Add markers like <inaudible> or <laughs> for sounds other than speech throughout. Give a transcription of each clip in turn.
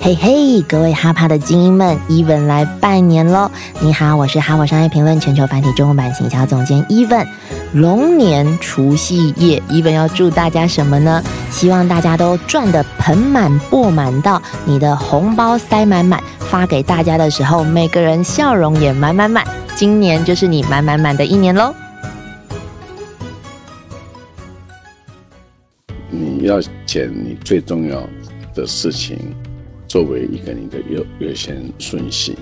嘿嘿，各位哈帕的精英们，伊文来拜年喽！你好，我是哈佛商业评论全球繁体中文版行销总监伊文。龙年除夕夜，伊文要祝大家什么呢？希望大家都赚得盆满钵满，到你的红包塞满满，发给大家的时候，每个人笑容也满满满。今年就是你满满满的一年喽！你要捡你最重要的事情。作为一个你的优优先顺序，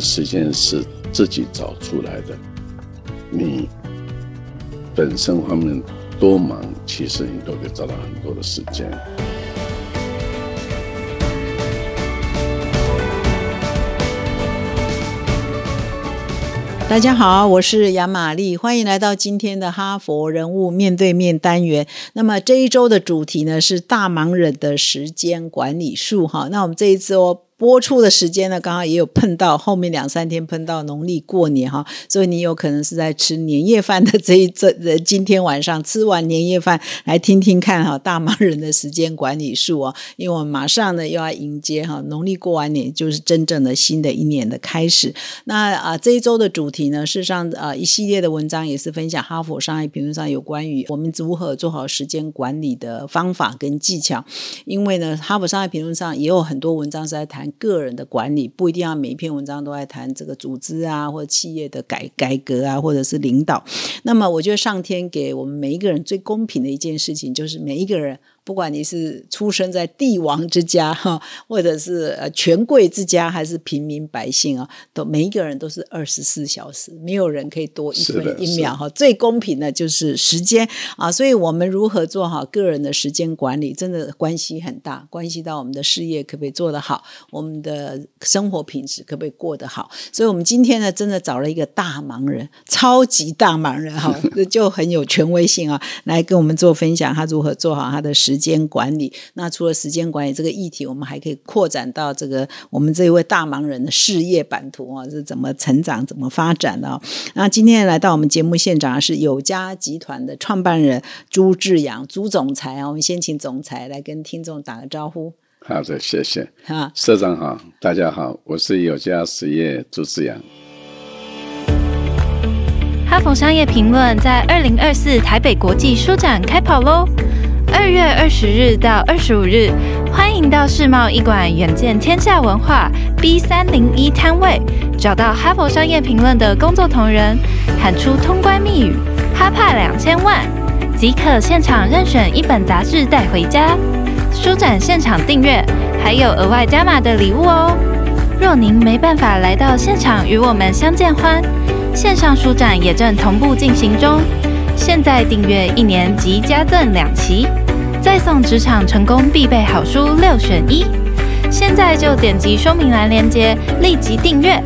时间是自己找出来的。你本身方面多忙，其实你都可以找到很多的时间。大家好，我是杨玛丽，欢迎来到今天的哈佛人物面对面单元。那么这一周的主题呢是大忙人的时间管理术哈。那我们这一次哦。播出的时间呢，刚好也有碰到后面两三天碰到农历过年哈，所以你有可能是在吃年夜饭的这一这今天晚上吃完年夜饭来听听看哈，大忙人的时间管理术哦，因为我们马上呢又要迎接哈农历过完年，就是真正的新的一年的开始。那啊这一周的主题呢，事实上啊一系列的文章也是分享哈佛商业评论上有关于我们如何做好时间管理的方法跟技巧，因为呢哈佛商业评论上也有很多文章是在谈。个人的管理不一定要每一篇文章都在谈这个组织啊，或者企业的改改革啊，或者是领导。那么，我觉得上天给我们每一个人最公平的一件事情，就是每一个人。不管你是出生在帝王之家哈，或者是呃权贵之家，还是平民百姓啊，都每一个人都是二十四小时，没有人可以多一分一秒哈。最公平的就是时间啊，所以我们如何做好个人的时间管理，真的关系很大，关系到我们的事业可不可以做得好，我们的生活品质可不可以过得好。所以我们今天呢，真的找了一个大忙人，超级大忙人哈，<laughs> 就很有权威性啊，来跟我们做分享，他如何做好他的时间管理，那除了时间管理这个议题，我们还可以扩展到这个我们这一位大忙人的事业版图啊，是怎么成长、怎么发展的？那今天来到我们节目现场是有家集团的创办人朱志阳，朱总裁啊，我们先请总裁来跟听众打个招呼。好的，谢谢。哈，社长好，大家好，我是有家实业朱志阳。哈佛商业评论在二零二四台北国际书展开跑喽！二月二十日到二十五日，欢迎到世贸一馆远见天下文化 B 三零一摊位，找到哈佛商业评论的工作同仁，喊出通关密语“哈派两千万”，即可现场任选一本杂志带回家。书展现场订阅还有额外加码的礼物哦。若您没办法来到现场与我们相见欢，线上书展也正同步进行中。现在订阅一年即加赠两期，再送职场成功必备好书六选一。现在就点击说明栏链接，立即订阅。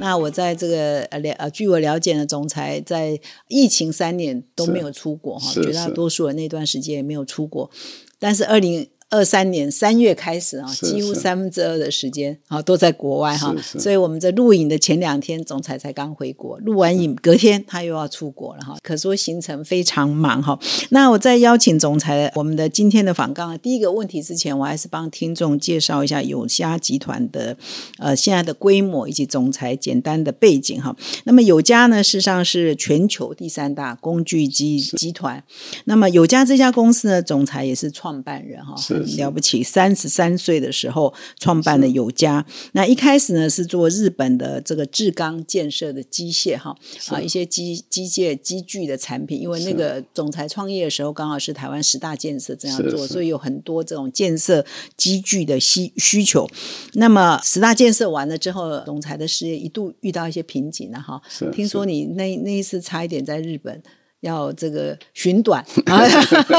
那我在这个呃了呃，据我了解呢，总裁在疫情三年都没有出国哈，绝大多数人那段时间也没有出国，但是二零。二三年三月开始啊，几乎三分之二的时间啊都在国外哈，所以我们在录影的前两天，总裁才刚回国，录完影隔天他又要出国了哈，可说行程非常忙哈。那我在邀请总裁我们的今天的访纲第一个问题之前，我还是帮听众介绍一下有家集团的呃现在的规模以及总裁简单的背景哈。那么有家呢，事实上是全球第三大工具机集团。那么有家这家公司呢，总裁也是创办人哈。了不起，三十三岁的时候创办了有家。那一开始呢是做日本的这个制钢建设的机械哈啊一些机机械机具的产品。因为那个总裁创业的时候刚好是台湾十大建设这样做，所以有很多这种建设机具的需需求。那么十大建设完了之后，总裁的事业一度遇到一些瓶颈了哈。听说你那那一次差一点在日本。要这个寻短啊，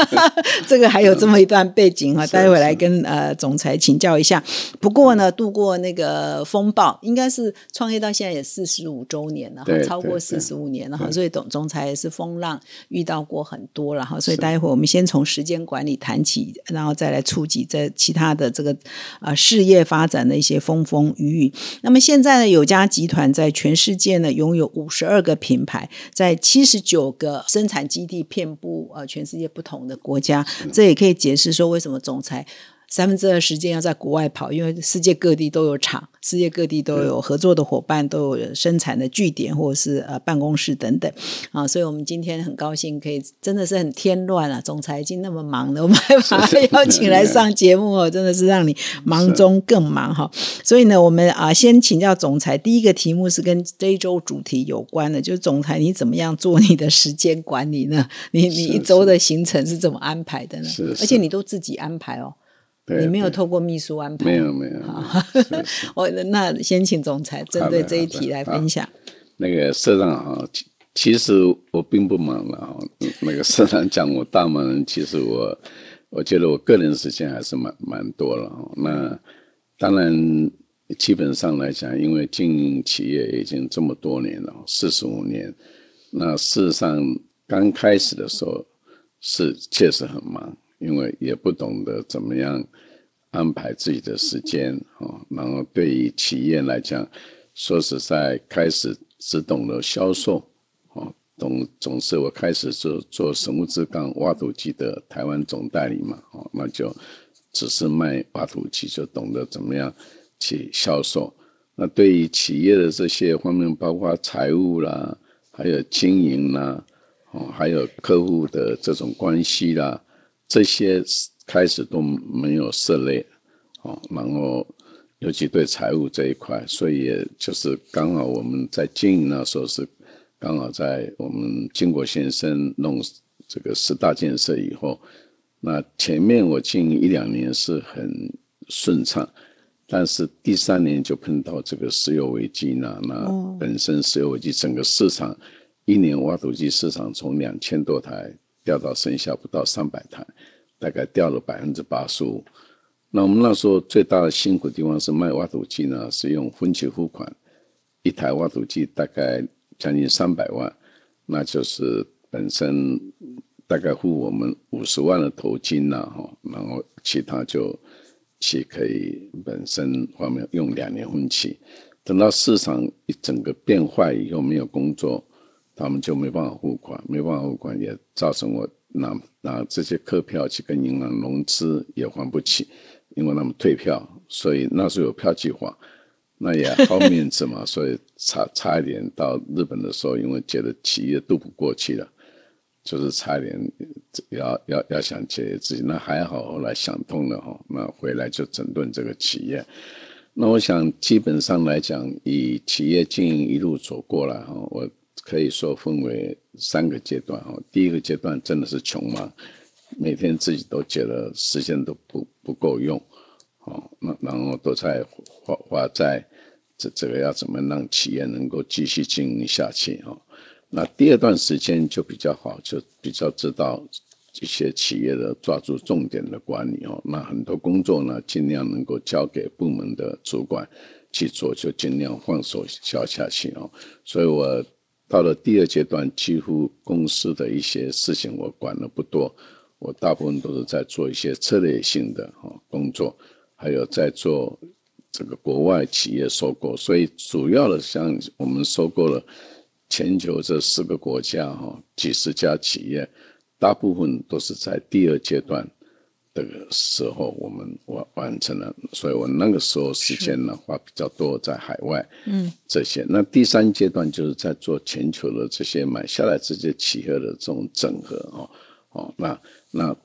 <laughs> 这个还有这么一段背景啊，<laughs> 待会来跟呃总裁请教一下。不过呢，度过那个风暴，应该是创业到现在也四十五周年了，超过四十五年了哈。所以董总裁也是风浪遇到过很多了哈。所以待会我们先从时间管理谈起，然后再来触及在其他的这个啊事业发展的一些风风雨雨。那么现在呢，有家集团在全世界呢拥有五十二个品牌，在七十九个。生产基地遍布呃全世界不同的国家，这也可以解释说为什么总裁。三分之二时间要在国外跑，因为世界各地都有厂，世界各地都有合作的伙伴，都有生产的据点或者是呃办公室等等啊，所以我们今天很高兴可以，真的是很添乱啊！总裁已经那么忙了，我们还把他邀请来上节目哦，真的是让你忙中更忙哈。所以呢，我们啊先请教总裁，第一个题目是跟这一周主题有关的，就是总裁你怎么样做你的时间管理呢？你你一周的行程是怎么安排的呢？是，而且你都自己安排哦。你没有透过秘书安排？没有没有。我 <laughs> 那先请总裁针对这一题来分享。那个社长啊，其实我并不忙了啊。<laughs> 那个社长讲我大忙人，其实我我觉得我个人时间还是蛮蛮多了。那当然，基本上来讲，因为经营企业已经这么多年了，四十五年。那事实上刚开始的时候是确实很忙。因为也不懂得怎么样安排自己的时间啊，然后对于企业来讲，说实在，开始只懂得销售啊，懂总是我开始做做生物质钢挖土机的台湾总代理嘛，哦，那就只是卖挖土机，就懂得怎么样去销售。那对于企业的这些方面，包括财务啦，还有经营啦，哦，还有客户的这种关系啦。这些开始都没有涉猎，哦，然后尤其对财务这一块，所以也就是刚好我们在经营那时候是刚好在我们金国先生弄这个十大建设以后，那前面我经营一两年是很顺畅，但是第三年就碰到这个石油危机呢，那本身石油危机整个市场一年挖土机市场从两千多台。掉到剩下不到三百台，大概掉了百分之八十五。那我们那时候最大的辛苦地方是卖挖土机呢，是用分期付款，一台挖土机大概将近三百万，那就是本身大概付我们五十万的头金呐，哈，然后其他就去可以本身方面用两年分期，等到市场一整个变坏以后，没有工作。他们就没办法付款，没办法付款，也造成我拿拿这些客票去跟银行融资也还不起，因为他们退票，所以那时候有票计划，那也好面子嘛，<laughs> 所以差差一点到日本的时候，因为觉得企业渡不过去了，就是差一点要要要想解决自己，那还好后来想通了哈，那回来就整顿这个企业。那我想基本上来讲，以企业经营一路走过来哈，我。可以说分为三个阶段哦。第一个阶段真的是穷忙，每天自己都觉得时间都不不够用，哦，那然后都在花花在这这个要怎么让企业能够继续经营下去哦。那第二段时间就比较好，就比较知道一些企业的抓住重点的管理哦。那很多工作呢，尽量能够交给部门的主管去做，就尽量放手交下去哦。所以我。到了第二阶段，几乎公司的一些事情我管的不多，我大部分都是在做一些策略性的哈工作，还有在做这个国外企业收购。所以主要的像我们收购了全球这四个国家哈几十家企业，大部分都是在第二阶段。这个时候我们完完成了，所以我那个时候时间的话比较多在海外，嗯，这些。那第三阶段就是在做全球的这些买下来这些企业的这种整合哦哦，那那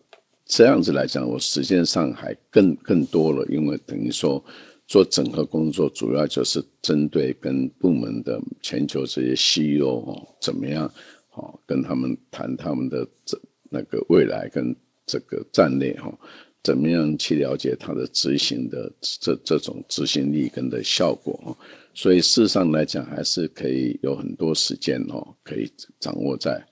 这样子来讲，我时间上还更更多了，因为等于说做整合工作主要就是针对跟部门的全球这些 CEO 哦怎么样哦跟他们谈他们的这那个未来跟。这个战略哈，怎么样去了解它的执行的这这种执行力跟的效果哈？所以事实上来讲，还是可以有很多时间哦，可以掌握在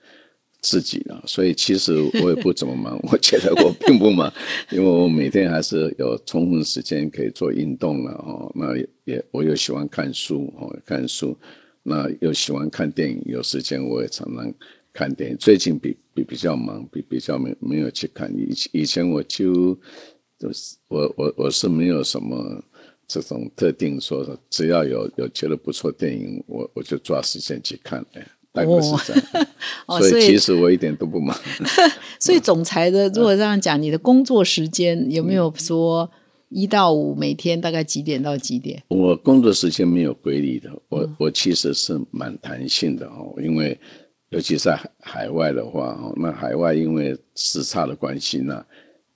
自己啊。所以其实我也不怎么忙，<laughs> 我觉得我并不忙，因为我每天还是有充分时间可以做运动了哦。那也我又喜欢看书哦，看书，那又喜欢看电影，有时间我也常常。看电影最近比比比较忙，比比较没没有去看。以以前我就就是我我我是没有什么这种特定说，只要有有觉得不错电影，我我就抓时间去看。哎，大概是这样。哦，所以其实我一点都不忙。<laughs> 所以总裁的，如果这样讲，你的工作时间有没有说一到五每天大概几点到几点？我工作时间没有规律的，我嗯我其实是蛮弹性的哦，因为尤其在海海外的话哦，那海外因为时差的关系呢，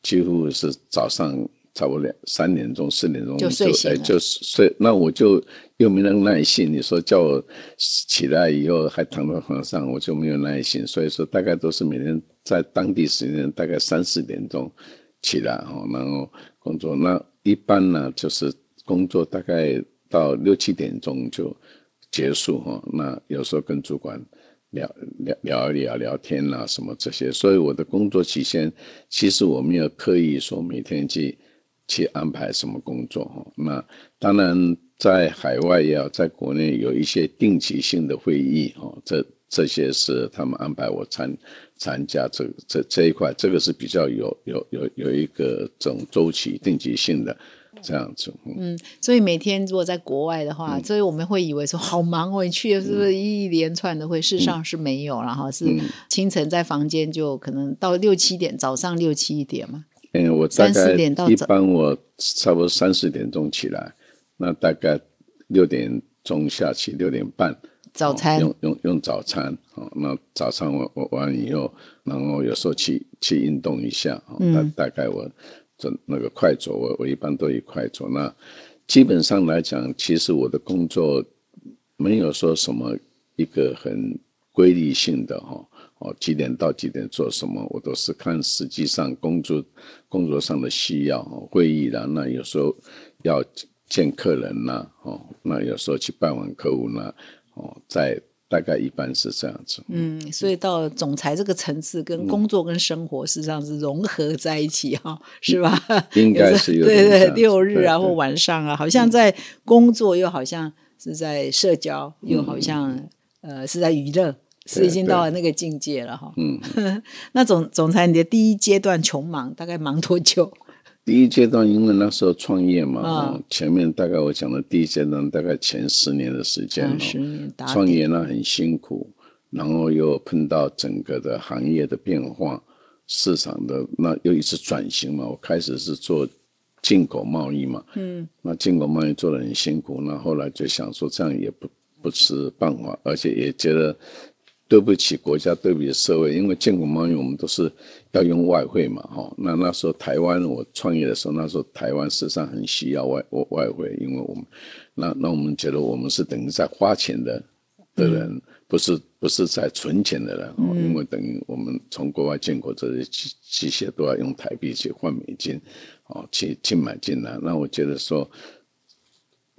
几乎是早上差不多两三点钟、四点钟就睡醒了哎就睡，那我就又没那个耐性。你说叫我起来以后还躺在床上，我就没有耐心，所以说大概都是每天在当地时间大概三四点钟起来哦，然后工作。那一般呢就是工作大概到六七点钟就结束哈、哦。那有时候跟主管聊聊聊一聊聊天啦、什么这些，所以我的工作期间其实我没有刻意说每天去去安排什么工作哈。那当然在海外也好，在国内有一些定期性的会议哈，这这些是他们安排我参参加这这这一块，这个是比较有有有有一个这种周期定期性的这样子。嗯嗯，所以每天如果在国外的话，所以我们会以为说好忙哦，你去是不是一连串的会？事实上是没有，然后是清晨在房间就可能到六七点，早上六七点嘛。嗯，我大三四概一点到早般我差不多三四点钟起来，那大概六点钟下去，六点半早餐哦用用用早餐哦。那早餐我我完以后，然后有时候去去运动一下，哦、嗯大大概我这那个快走，我我一般都以快走。那基本上来讲，其实我的工作没有说什么一个很规律性的哈。哦，几点到几点做什么，我都是看实际上工作工作上的需要，会议啦，那有时候要见客人啦，哦，那有时候去拜访客户啦，哦，在大概一般是这样子。嗯，所以到了总裁这个层次，跟工作跟生活实际上是融合在一起哈、是吧？应该是有对对，六日啊或晚上啊，好像在工作，又好像是在社交，又好像呃是在娱乐。是已经到了那个境界了哈。嗯，<laughs> 那总总裁，你的第一阶段穷忙大概忙多久？第一阶段因为那时候创业嘛，前面大概我讲的第一阶段大概前十年的时间，哦嗯十年创业呢很辛苦，然后又碰到整个的行业的变化，市场的那又一次转型嘛。我开始是做进口贸易嘛，嗯，那进口贸易做的很辛苦，那后来就想说这样也不不是办法，而且也觉得对不起国家，对不起社会，因为进口贸易我们都是要用外汇嘛，哈。那那时候台湾我创业的时候，那时候台湾事实上很需要外外外汇，因为我们那那我们觉得我们是等于在花钱的的人，不是不是在存钱的人，哦，因为等于我们从国外进口这些机机械都要用台币去换美金，哦，去去买进来。那我觉得说，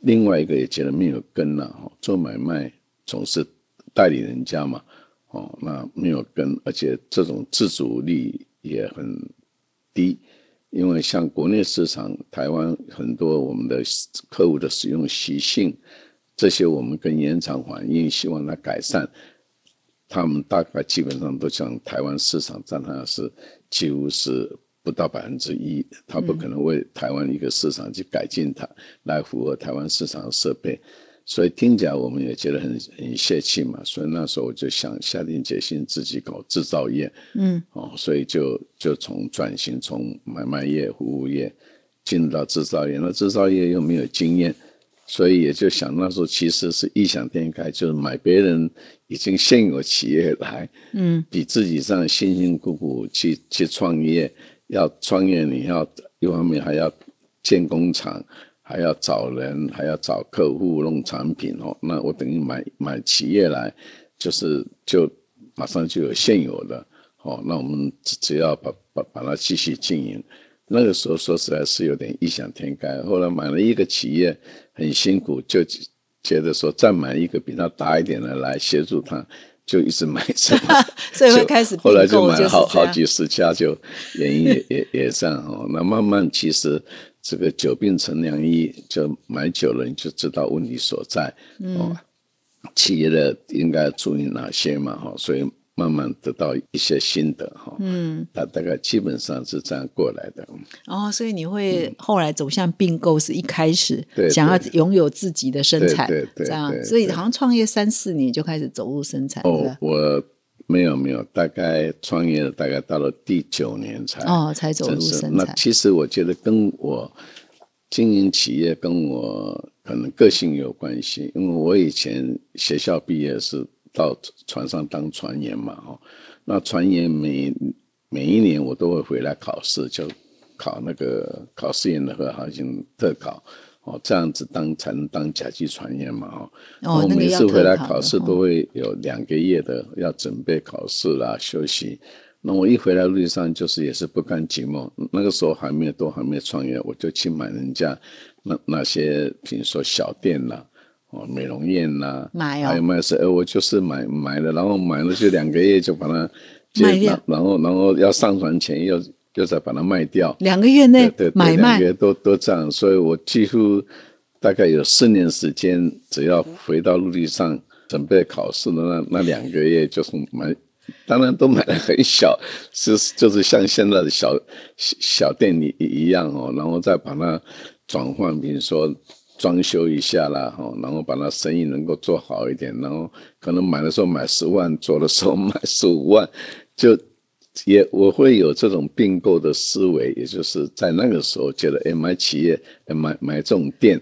另外一个也觉得没有根了，哦，做买卖总是代理人家嘛，哦，那没有跟，而且这种自主力也很低，因为像国内市场，台湾很多我们的客户的使用习性，这些我们跟延长反映，希望它改善。他们大概基本上都讲台湾市场占它是几乎是不到百分之一，他不可能为台湾一个市场去改进它，来符合台湾市场的设备。所以听起来我们也觉得很很泄气嘛，所以那时候我就想下定决心自己搞制造业，嗯，哦，所以就就从转型从买卖业、服务业进入到制造业，那制造业又没有经验，所以也就想那时候其实是异想天开，就是买别人已经现有企业来，嗯，比自己这样辛辛苦苦去去创业，要创业你要一方面还要建工厂。还要找人，还要找客户弄产品哦。那我等于买买企业来，就是就马上就有现有的哦。那我们只只要把把把它继续经营。那个时候说实在是有点异想天开。后来买了一个企业很辛苦，就觉得说再买一个比它大一点的来协助他，就一直买着。<laughs> 所以会开始后来就买了好好几十家，就原因也也也这样哦。那慢慢其实这个久病成良医，就买久了你就知道问题所在、哦。企业的应该注意哪些嘛？哈、所以慢慢得到一些心得哈。嗯，大大概基本上是这样过来的。哦，所以你会后来走向并购，是一开始想要对拥有自己的生产，对对对这样，所以好像创业三四年就开始走入生产，哦，？我没有没有，大概创业了，大概到了第九年才哦，才走入生产。那其实我觉得跟我经营企业跟我可能个性有关系，因为我以前学校毕业是到船上当船员嘛，哦，那船员每每一年我都会回来考试，就考那个考试员的和航行特考。哦，这样子当才能当甲级船员嘛，哦，我每次回来考试哦都会有两个月的要准备考试啦、休息。那我一回来路上就是也是不甘寂寞，那个时候还没有都还没有创业，我就去买人家那那些，比如说小店啦、哦美容院啦，买哦。还有卖是，呃，我就是买买了，然后买了就两个月就把它就卖掉。然后然后要上传前又又再把它卖掉，两个月内对买卖。两个月都都这样，所以我几乎大概有四年时间，只要回到陆地上准备考试的那那两个月，就是买，当然都买的很小，是就是像现在的小小小店里一样哦，然后再把它转换，比如说。装修一下啦，哈，然后把它生意能够做好一点，然后可能买的时候买十万，做的时候买十五万，就也我会有这种并购的思维，也就是在那个时候觉得，哎，买企业，哎买买这种店，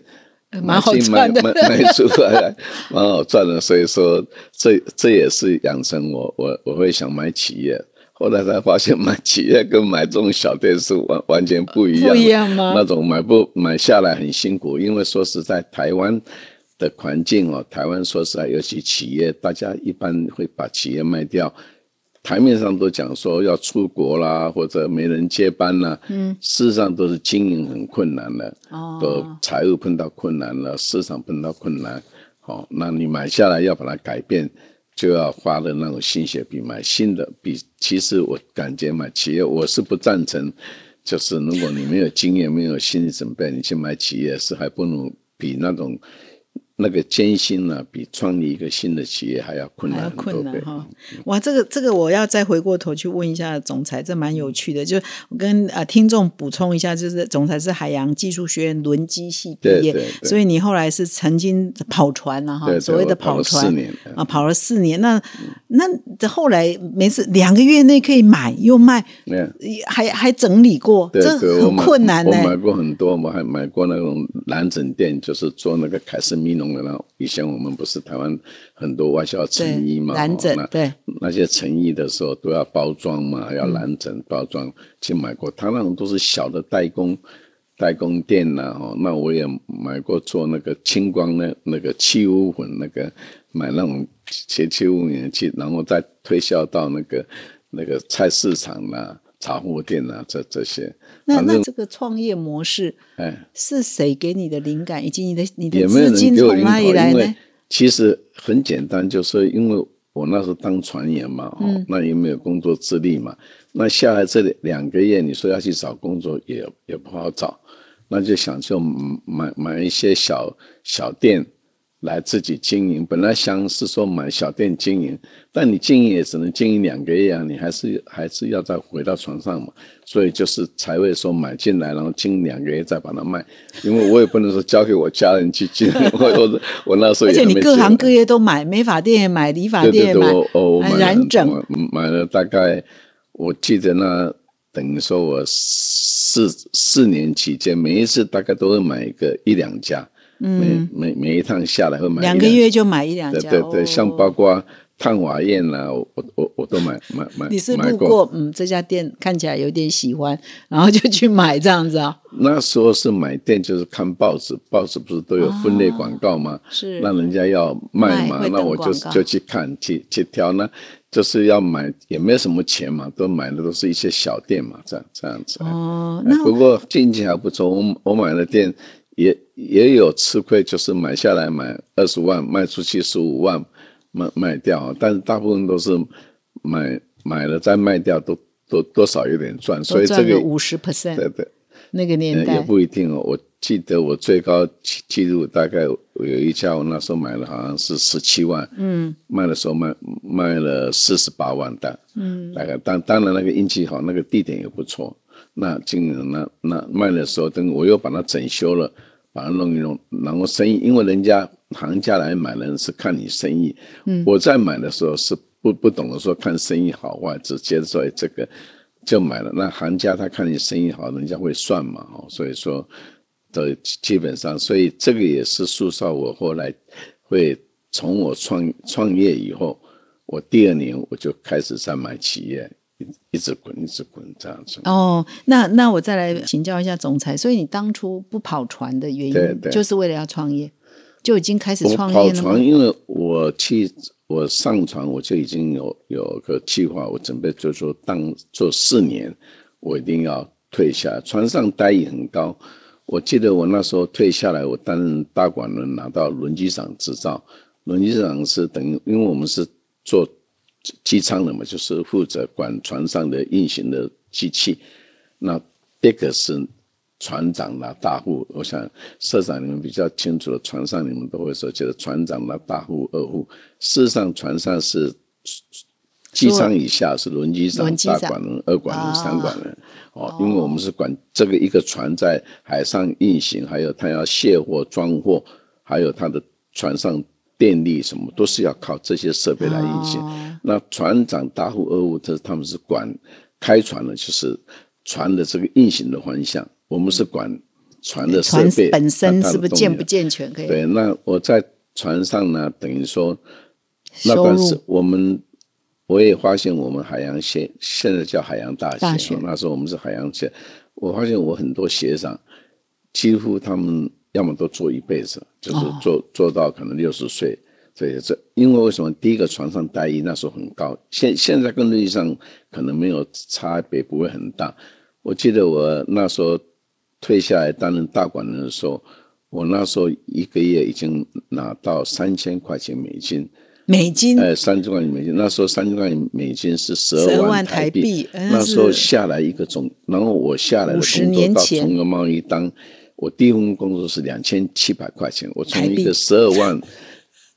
呃蛮好赚的买出来，<laughs> 蛮好赚的。所以说，这这也是养成我我我会想买企业。后来才发现，<laughs> 买企业跟买这种小店是完完全不一样。不一样吗那种买不买下来很辛苦，因为说实在，台湾的环境哦，台湾说实在，尤其企业，大家一般会把企业卖掉。台面上都讲说要出国啦，或者没人接班啦，嗯，事实上都是经营很困难的，哦都财务碰到困难了，市场碰到困难，好、那你买下来要把它改变，就要花的那种心血，比买新的比。其实我感觉买企业，我是不赞成，就是如果你没有经验、没有心理准备，你去买企业是还不如比那种那个艰辛呢、比创立一个新的企业还要困还要难。困难哈。哇，这个这个我要再回过头去问一下总裁，这蛮有趣的。就我跟呃听众补充一下，就是总裁是海洋技术学院轮机系毕业，对对对所以你后来是曾经跑船了哈，所谓的跑船四年啊，跑了四年。那那这后来每次两个月内可以买又卖，没有还还整理过，对这很困难呢、我买过很多，我还买过那种蓝枕店，就是做那个凯斯米农的那种。以前我们不是台湾很多外销成衣嘛，那枕对那些成衣的时候都要包装嘛，要蓝枕包装，去买过。他那种都是小的代工代工店呐、哦，那我也买过做那个清光的那个气污粉，那个买那种切气污粉去，然后再推销到那个那个菜市场啦、茶货店啊，这这些。那那这个创业模式哎，是谁给你的灵感，以及你的你的资金从哪里来呢？其实很简单，就是因为我那时候当船员嘛，哦，嗯那也没有工作资历嘛，那下来这里两个月，你说要去找工作也也不好找，那就想就买买一些小小店来自己经营。本来想是说买小店经营，但你经营也只能经营两个月啊，你还是还是要再回到床上嘛。所以就是才会说买进来，然后经营两个月再把它卖，因为我也不能说交给我家人去经营，<laughs> 我我我那时候而且你各行各业都买，美发店也买，理发店也买，我哦，我呃买染整我买了大概，我记得那等于说我四四年期间，每一次大概都会买一个一两家，嗯，每每每一趟下来会买一两个月就买一两家。对对对，哦像包括烫瓦宴啦，我我我我都买买买 <laughs> 你是买过。路过，嗯，这家店看起来有点喜欢，然后就去买这样子啊。那时候是买店，就是看报纸，报纸不是都有分类广告吗？是那人家要卖嘛，那我就就去看去去挑，呢就是要买，也没什么钱嘛，都买的都是一些小店嘛，这样这样子。哦，哎那不过经济还不错，我我买的店也也有吃亏，就是买下来买二十万，卖出去十五万卖卖掉，但是大部分都是买买了再卖掉，都都多少有点赚，所以这个五十 percent，对对。那个年呃也不一定哦。我记得我最高记记录大概有一家，我那时候买了好像是十七万，嗯，卖的时候卖卖了四十八万单，嗯，大概当当然那个运气好，那个地点也不错。那进那那卖的时候，等我又把它整修了，把它弄一弄，然后生意，因为人家行家来买的人是看你生意，嗯，我在买的时候是不不懂得说看生意好坏，只觉得说哎这个就买了。那行家他看你生意好，人家会算嘛，哦，所以说的基本上，所以这个也是塑造我后来会从我创创业以后，我第二年我就开始在买企业，一一直滚一直滚这样子。哦，那那我再来请教一下总裁，所以你当初不跑船的原因，对对就是为了要创业，就已经开始创业了跑船，？因为我去我上船，我就已经有有个计划，我准备就是说当做四年，我一定要退下。船上待遇很高，我记得我那时候退下来，我担任大管轮，拿到轮机长执照。轮机长是等于，因为我们是做机舱的嘛，就是负责管船上的运行的机器。那这个是船长啦大户，我想社长你们比较清楚的，船上你们都会说，就是船长啦大户、二户。事实上，船上是机舱以下是轮机长轮、机长大管轮、二管轮、啊三管轮。哦，因为我们是管这个一个船在海上运行，还有它要卸货、装货，还有它的船上电力什么，都是要靠这些设备来运行。哦那船长、大户、二五，这他们是管开船的，就是船的这个运行的方向。我们是管船的设备本身是不是健不健全？可以对，那我在船上呢，等于说那收段时我们我也发现我们海洋现现在叫海洋大学，大学那时候我们是海洋学，我发现我很多学长几乎他们要么都做一辈子，就是哦做、做到可能六十岁。对，这因为为什么？第一个船上待遇那时候很高，现现在跟陆地上可能没有差别，不会很大。我记得我那时候退下来担任大管人的时候，我那时候一个月已经拿到三千块钱美金，美金？哎，三千块钱美金，那时候三千块钱美金是十二万万台币那时候下来一个总，然后我下来的50工作到中国贸易当，我第一份工作是两千七百块钱，我从一个十二万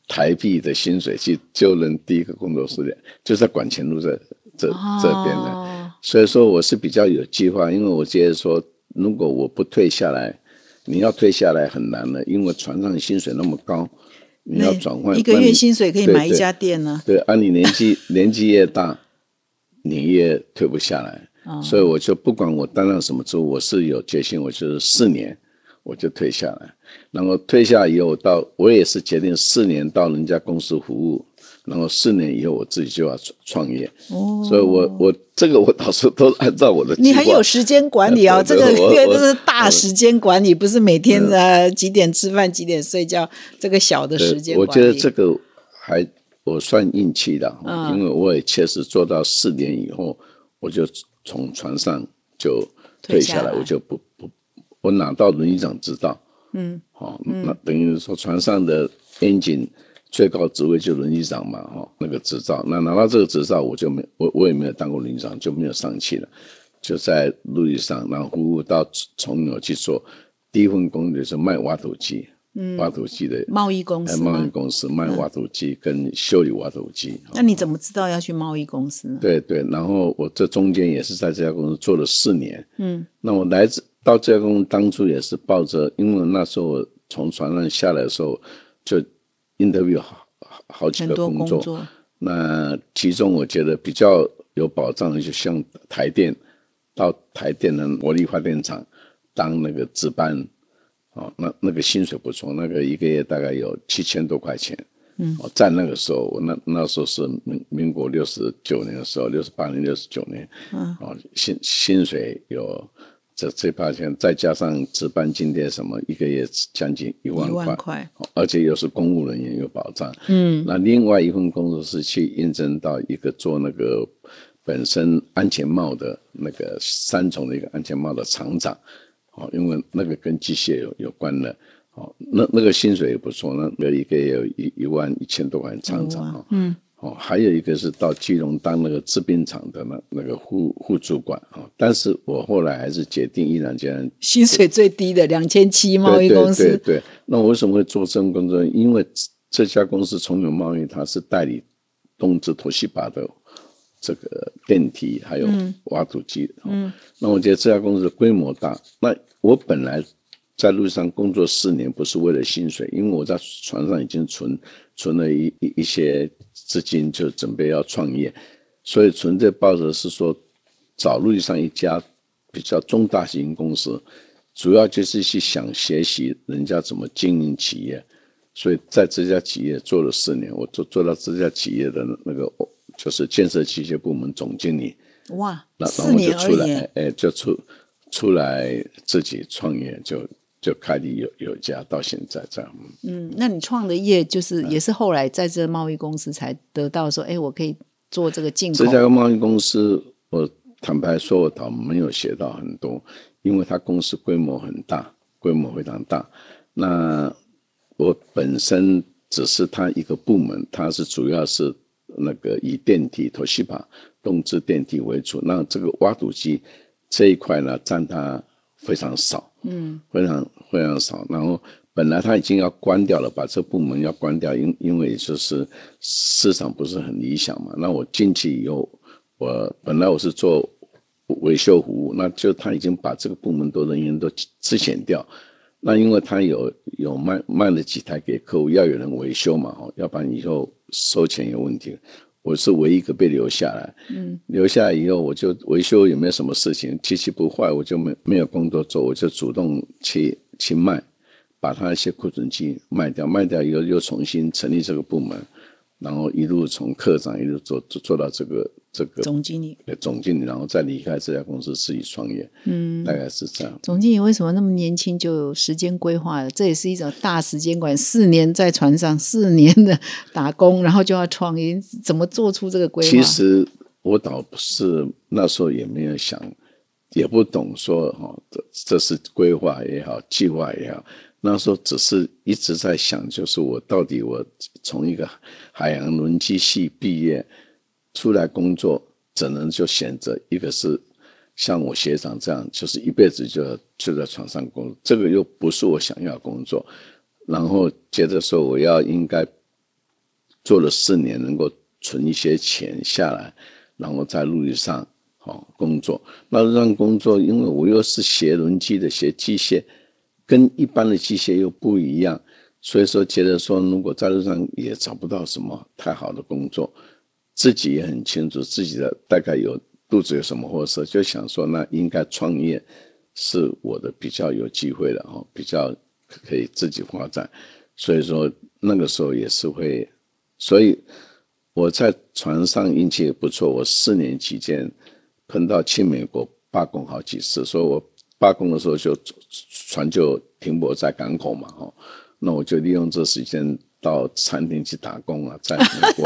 台币的薪水去就任第一个工作室的，就在管前路这这这边的。哦所以说我是比较有计划，因为我觉得说，如果我不退下来，你要退下来很难的，因为船上的薪水那么高，你要转换一个月薪水可以买一家店呢。对，按、你年纪 <laughs> 年纪越大，你越退不下来，哦所以我就不管我担任什么职务，我是有决心，我就是四年我就退下来，然后退下以后到我也是决定四年到人家公司服务，然后四年以后我自己就要创创业，哦所以我我这个我倒是都按照我的。你很有时间管理哦，这个因为对我 <laughs> 我这是大时间管理，不是每天的几点吃饭几点睡觉，这个小的时间我管理。觉得这个还我算运气的，嗯因为我也确实做到四年以后，我就从船上就退下来，我就不不，我拿到轮椅长执照，嗯，好、那等于说船上的 engine 最高职位就轮机长嘛，哈、那个执照，那拿到这个执照，我就没我我也没有当过轮机长，就没有上去了，就在陆地上，然后服务到从纽去做第一份工作就是卖挖土机，嗯，挖土机的贸易公哎，司吗？贸易公司卖挖土机跟修理挖土机。那你怎么知道要去贸易公司呢？对对，然后我这中间也是在这家公司做了四年。嗯，那我来自到这家公司当初也是抱着，因为那时候我从船上下来的时候就 interview 好好好几个工作，工作，那其中我觉得比较有保障的，就像台电，到台电的火力发电厂当那个值班，哦，那那个薪水不错，那个一个月大概有七千多块钱。嗯，哦，在那个时候，我那那时候是民民国六十九年的时候，六十八年、六十九年，嗯，哦，薪薪水有这这八千，再加上值班津贴什么，一个月将近一万块，万块，哦而且又是公务人员有保障。嗯，那另外一份工作是去应征到一个做那个本身安全帽的那个三重的一个安全帽的厂长，哦，因为那个跟机械有有关的。哦，那那个薪水也不错，那那一个月有一一万一千多块厂长哦，嗯，哦，还有一个是到基隆当那个制冰厂的那那个副副主管哦，但是我后来还是决定毅然决然薪水最低的两千七，贸易公司对对对，那我为什么会做这份工作？因为这家公司从有贸易，它是代理东芝、toshiba 把的这个电梯还有挖土机。嗯，那我觉得这家公司的规模大，那我本来在路上工作四年不是为了薪水，因为我在船上已经存存了一一一些资金，就准备要创业，所以存这抱着是说找陆地上一家比较中大型公司，主要就是去想学习人家怎么经营企业，所以在这家企业做了四年，我做做到这家企业的那个就是建设器械部门总经理。哇，那四年而来，哎，就出出来自己创业就。就开立有有家到现在这样。嗯，那你创的业就是也是后来在这贸易公司才得到说，哎，我可以做这个进口。这家贸易公司，我坦白说，我倒没有学到很多，因为它公司规模很大，规模非常大。那我本身只是它一个部门，它是主要是那个以电梯、头西把动资电梯为主。那这个挖土机这一块呢，占它非常少。嗯，非常非常少。然后本来他已经要关掉了，把这部门要关掉，因因为就是市场不是很理想嘛。那我进去以后，我本来我是做维修服务，那就他已经把这个部门的人员都支遣掉。那因为他有有卖卖了几台给客户，要有人维修嘛，哦，要不然以后收钱有问题。我是唯一一个被留下来，嗯，留下来以后，我就维修有没有什么事情，机器不坏，我就没没有工作做，我就主动去去卖，把他一些库存机卖掉，卖掉以后又重新成立这个部门，然后一路从科长一路做做做到这个。这个总经理，对总经理，然后再离开这家公司自己创业，嗯，大概是这样。总经理为什么那么年轻就有时间规划了？这也是一种大时间管，四年在船上，四年的打工，然后就要创业，怎么做出这个规划？其实我倒不是那时候也没有想，也不懂说哈，这这是规划也好，计划也好，那时候只是一直在想，就是我到底我从一个海洋轮机系毕业。出来工作，只能就选择一个是像我学长这样，就是一辈子就就在床上工作，这个又不是我想要工作。然后接着说，我要应该做了四年，能够存一些钱下来，然后在陆地上好工作。那陆上工作，因为我又是学轮机的，学机械，跟一般的机械又不一样，所以说觉得说，如果在路上也找不到什么太好的工作。自己也很清楚自己的大概有肚子有什么货色，就想说那应该创业是我的比较有机会的哈，比较可以自己发展。所以说那个时候也是会，所以我在船上运气也不错。我四年期间碰到去美国罢工好几次，所以我罢工的时候就船就停泊在港口嘛哈，那我就利用这时间。到餐厅去打工啊，在美国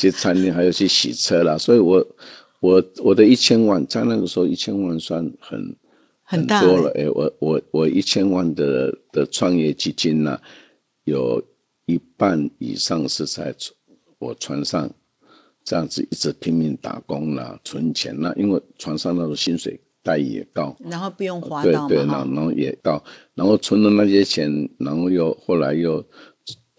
去餐厅还有去洗车啦，所以我我我的一千万在那个时候一千万算很很多了哎，我我我一千万的的创业基金呢，有一半以上是在我船上这样子一直拼命打工啦，存钱啦，因为船上那种薪水待遇也高，然后不用花对对，然后然后也高，然后存的那些钱，然后又后来又。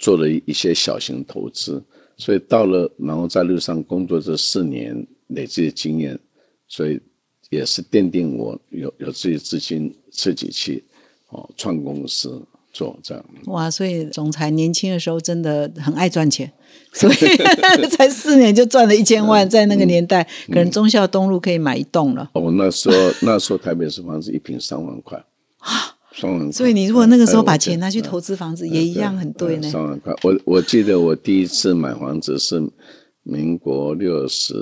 做了一些小型投资，所以到了然后在路上工作这四年累积的经验，所以也是奠定我有有自己资金自己去哦创公司做这样。哇，所以总裁年轻的时候真的很爱赚钱，所以 <laughs> 才四年就赚了一千万，在那个年代，可能忠孝东路可以买一栋了。哦，那时候那时候台北市房子一平三万块啊。所以你如果那个时候把钱拿去投资房子，也一样很对呢。三万块，我我记得我第一次买房子是民国六十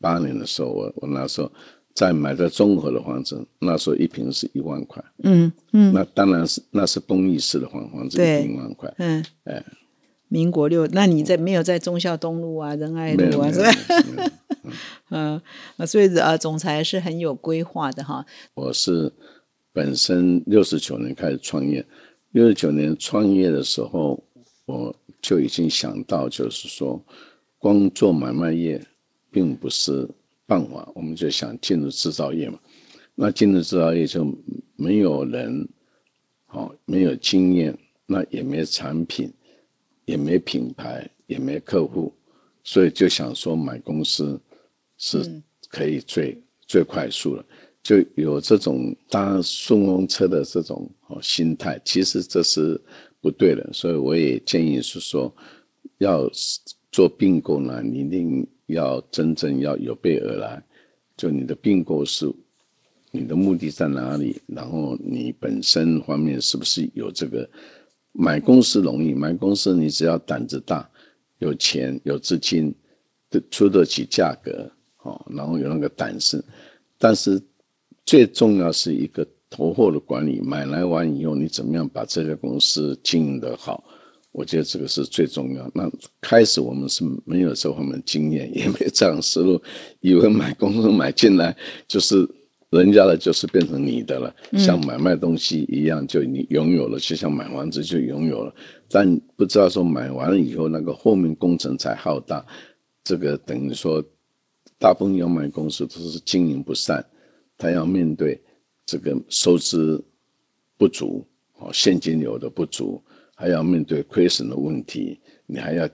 八年的时候，我我那时候在买在综合的房子，那时候一平是一万块。嗯嗯，那当然是那是公寓式的房房子，一平一万块。嗯，哎，民国六，那你在没有在忠孝东路啊、仁爱路啊，是吧？<laughs> 嗯啊，所以呃，总裁是很有规划的哈。我是。本身六十九年开始创业，六十九年创业的时候，我就已经想到，就是说，光做买卖业并不是办法，我们就想进入制造业嘛。那进入制造业就没有人，哦，没有经验，那也没产品，也没品牌，也没客户，所以就想说买公司是可以最最快速的。就有这种搭顺风车的这种哦心态，其实这是不对的。所以我也建议是说，要做并购呢，你一定要真正要有备而来。就你的并购是你的目的在哪里？然后你本身方面是不是有这个买公司容易？买公司你只要胆子大，有钱有资金，出得起价格，哦，然后有那个胆识。但是最重要是一个投后的管理，买来完以后你怎么样把这个公司经营得好？我觉得这个是最重要。那开始我们是没有这方面经验，也没有这样思路，以为买公司买进来就是人家的，就是变成你的了，像买卖东西一样，就你拥有了，就像买房子就拥有了。但不知道说买完了以后，那个后面工程才浩大。这个等于说，大部分要买公司都是经营不善，他要面对这个收支不足，哦，现金流的不足。还要面对亏损的问题，你还要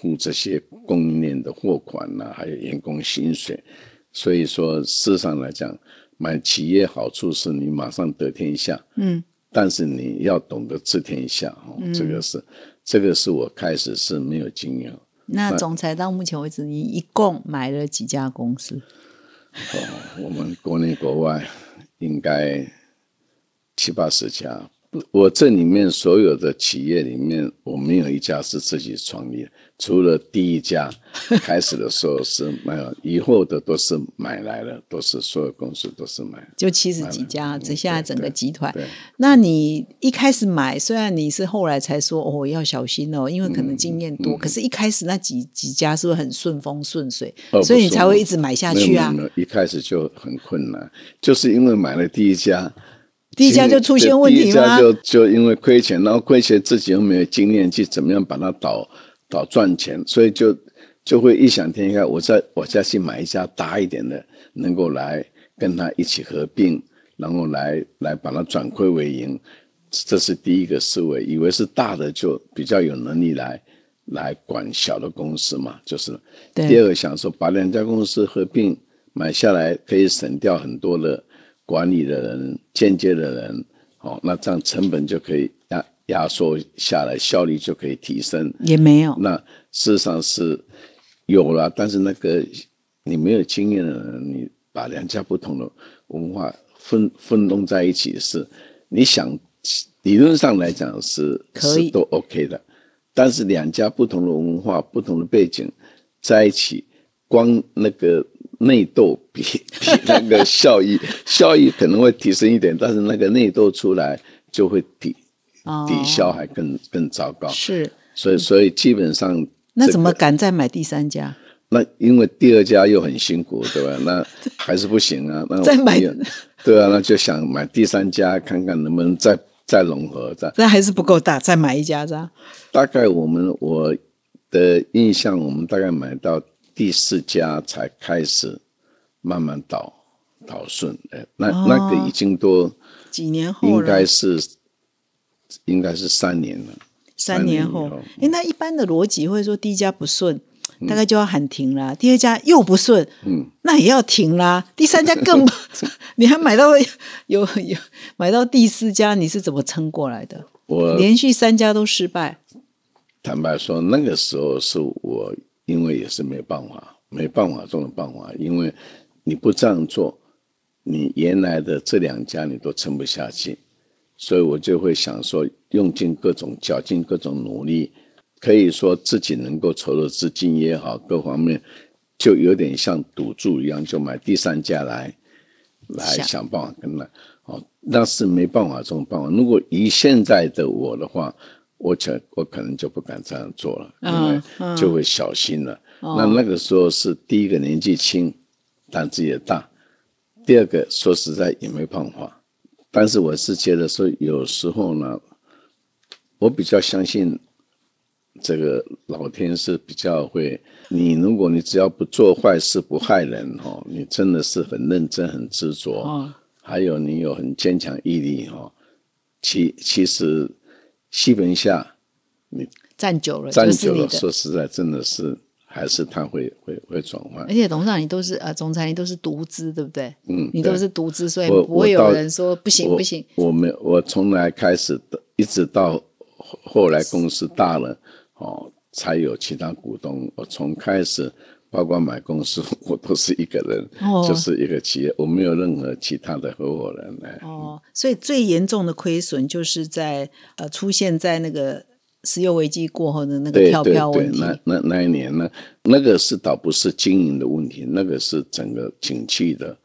付这些供应链的货款呐，还有员工薪水。所以说，事实上来讲，买企业好处是你马上得天下，嗯，但是你要懂得治天下，哦，这个是，这个是我开始是没有经验。那总裁到目前为止，你一共买了几家公司？哦，我们国内国外应该七八十家。我这里面所有的企业里面，我没有一家是自己创立的，除了第一家 <laughs> 开始的时候是没有，以后的都是买来了，都是所有公司都是买，就七十几家，这现在整个集团。那你一开始买，虽然你是后来才说哦要小心哦，因为可能经验多，可是一开始那几几家是不是很顺风顺水，所以你才会一直买下去啊？一开始就很困难，就是因为买了第一家。第一家就出现问题吗？第一家就就因为亏钱，然后亏钱自己又没有经验去怎么样把它导导赚钱，所以就就会异想天开，我再我再去买一家大一点的，能够来跟他一起合并，然后来来把它转亏为盈，这是第一个思维，以为是大的就比较有能力来来管小的公司嘛，就是。第二个想说把两家公司合并买下来，可以省掉很多的。管理的人、间接的人，哦，那这样成本就可以压压缩下来，效率就可以提升。也没有，那事实上是有了，但是那个你没有经验的人，你把两家不同的文化分分弄在一起，是你想理论上来讲是可以都 OK 的，但是两家不同的文化、不同的背景在一起，光那个。内斗比比那个效益 <laughs> 效益可能会提升一点，但是那个内斗出来就会抵抵消还更更糟糕。是，所以所以基本上那怎么敢再买第三家？那因为第二家又很辛苦，对吧？<laughs> 那还是不行啊。那再买对啊，那就想买第三家看看能不能再再融合再。那还是不够大，再买一家这样。大概我们我的印象，我们大概买到。第四家才开始慢慢导导顺，哎，那那个已经多几年后应该是应该是三年了。三年后，哎，那一般的逻辑会说，第一家不顺，大概就要喊停了；第二家又不顺，嗯，那也要停啦。第三家更，<laughs> 你还买到有有买到第四家，你是怎么撑过来的？我连续三家都失败。坦白说，那个时候是我。因为也是没办法，没办法中的办法。因为你不这样做，你原来的这两家你都撑不下去，所以我就会想说，用尽各种绞尽各种努力，可以说自己能够筹的资金也好，各方面就有点像赌注一样，就买第三家来，来想办法跟来。哦，那是没办法中的办法。如果以现在的我的话。我可我可能就不敢这样做了，因为就会小心了。那那个时候是第一个年纪轻，胆子也大；第二个说实在也没办法。但是我是觉得说，有时候呢，我比较相信这个老天是比较会。你如果你只要不做坏事、不害人哦，你真的是很认真、很执着，还有你有很坚强毅力哦，其其实。戏本下，你站久了，站久了，说实在，真的是还是他会会会转换而。且董事长你都是呃，总裁你都是独资，对不对？嗯，你都是独资，所以不会有人说不行不行。我没我从来开始的，一直到后后来公司大了，哦，才有其他股东。我从开始，包括买公司，我都是一个人，哦就是一个企业，我没有任何其他的合伙人来。哦，所以最严重的亏损就是在呃出现在那个石油危机过后的那个跳对对对票问，题。那那那一年呢，那个是倒不是经营的问题，那个是整个景气的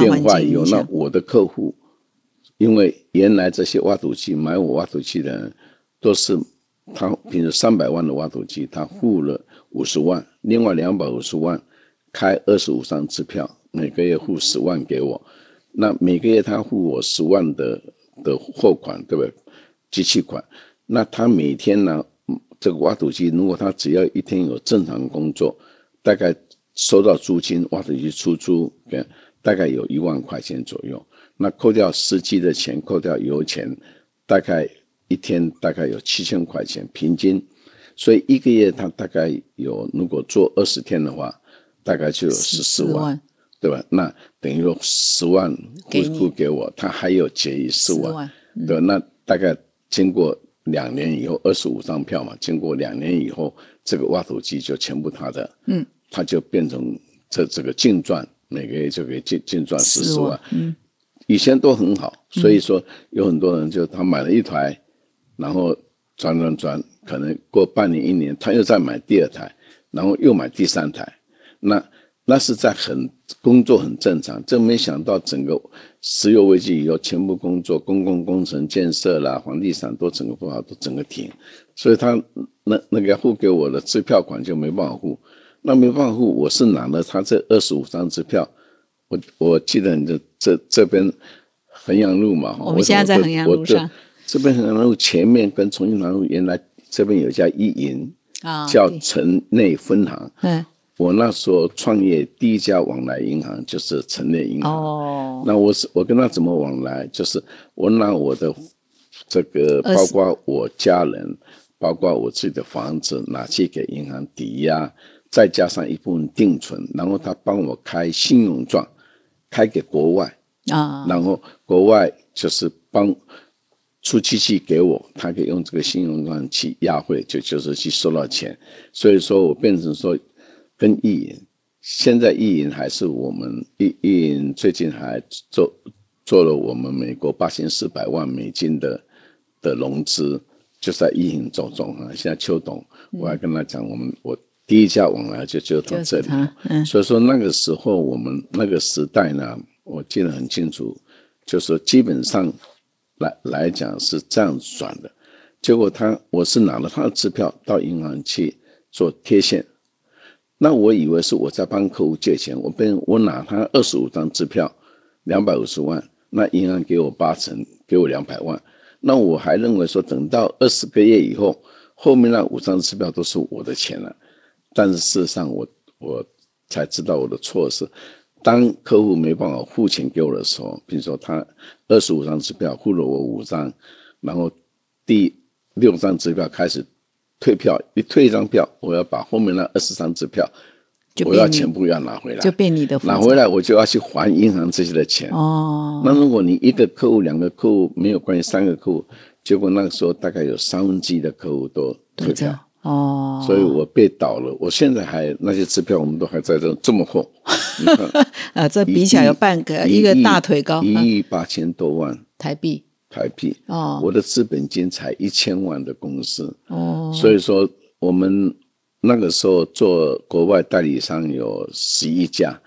变化以后，环境影响那我的客户，因为原来这些挖土机买我挖土机的人，都是他比如三百万的挖土机，他付了五十万，另外两百五十万开二十五张支票，每个月付十万给我，那每个月他付我十万的的货款，对不对？机器款，那他每天呢，这个挖土机如果他只要一天有正常工作，大概收到租金，挖土机出租，对，大概有一万块钱左右。那扣掉司机的钱，扣掉油钱，大概一天大概有七千块钱平均，所以一个月他大概有，如果做二十天的话，大概就有十四14万万，对吧？那等于说十万给你。付给我，他还有结余四4万，万对，那大概经过两年以后，二十五张票嘛，经过两年以后，这个挖土机就全部他的，嗯，他就变成这这个净赚，每个月就可以净净赚十四万，嗯，以前都很好，所以说有很多人就他买了一台，然后转转转，可能过半年一年，他又再买第二台，然后又买第三台，那那是在很工作很正常，真没想到整个石油危机以后，全部工作公共工程建设啦、房地产都整个不好，都整个停，所以他那那个付给我的支票款就没办法付，那没办法付，我是拿了他这二十五张支票，我我记得你的这这边衡阳路嘛，我们现在在衡阳路上，这边衡阳路前面跟重庆南路原来这边有一家一银，啊，叫城内分行。嗯我那时候创业第一家往来银行就是城内银行。哦，那我是我跟他怎么往来？就是我拿我的这个，包括我家人，包括我自己的房子拿去给银行抵押，再加上一部分定存，然后他帮我开信用状，开给国外，啊，然后国外就是帮出机器给我，他可以用这个信用状去压汇，就就是去收到钱。所以说我变成说跟意银，现在意银还是我们意意银最近还做做了我们美国八千四百万美金的的融资，就在意银做中啊。现在邱董，我还跟他讲，我们我第一家往来就就到这里。所以说那个时候我们那个时代呢，我记得很清楚，就是说基本上来来讲是这样转的。结果他我是拿了他的支票到银行去做贴现，那我以为是我在帮客户借钱，我被我拿他二十五张支票，两百五十万，那银行给我八成，给我两百万，那我还认为说等到二十个月以后，后面那五张支票都是我的钱了。但是事实上我，我才知道我的错是，当客户没办法付钱给我的时候，比如说他二十五张支票付了我五张，然后第六张支票开始退票，一退一张票，我要把后面那二十张支票，我要全部要拿回来，就变你的拿回来我就要去还银行这些的钱。哦，那如果你一个客户、两个客户没有关系，三个客户，结果那个时候大概有三分之一的客户都退票。哦，所以我被倒了。我现在还那些支票，我们都还在这这么厚，你看呃，这比起来有半个一个大腿高，一啊。亿八千多万台币。台币。哦。我的资本金才一千万的公司，哦，所以说我们那个时候做国外代理商有十一家，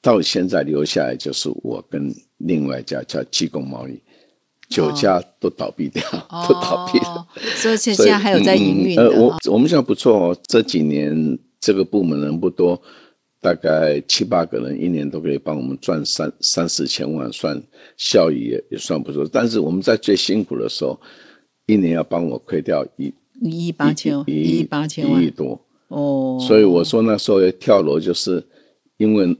到现在留下来就是我跟另外一家叫济公贸易，九家都倒闭掉，<laughs> 都倒闭了。哦，所以现所以在还有在营运呃，我哦我们现在不错哦，这几年这个部门人不多，大概七八个人，一年都可以帮我们赚三三四千万，算效益也也算不错。但是我们在最辛苦的时候，一年要帮我亏掉一一亿八千一一亿八千万一亿多。哦，所以我说那时候要跳楼，就是因为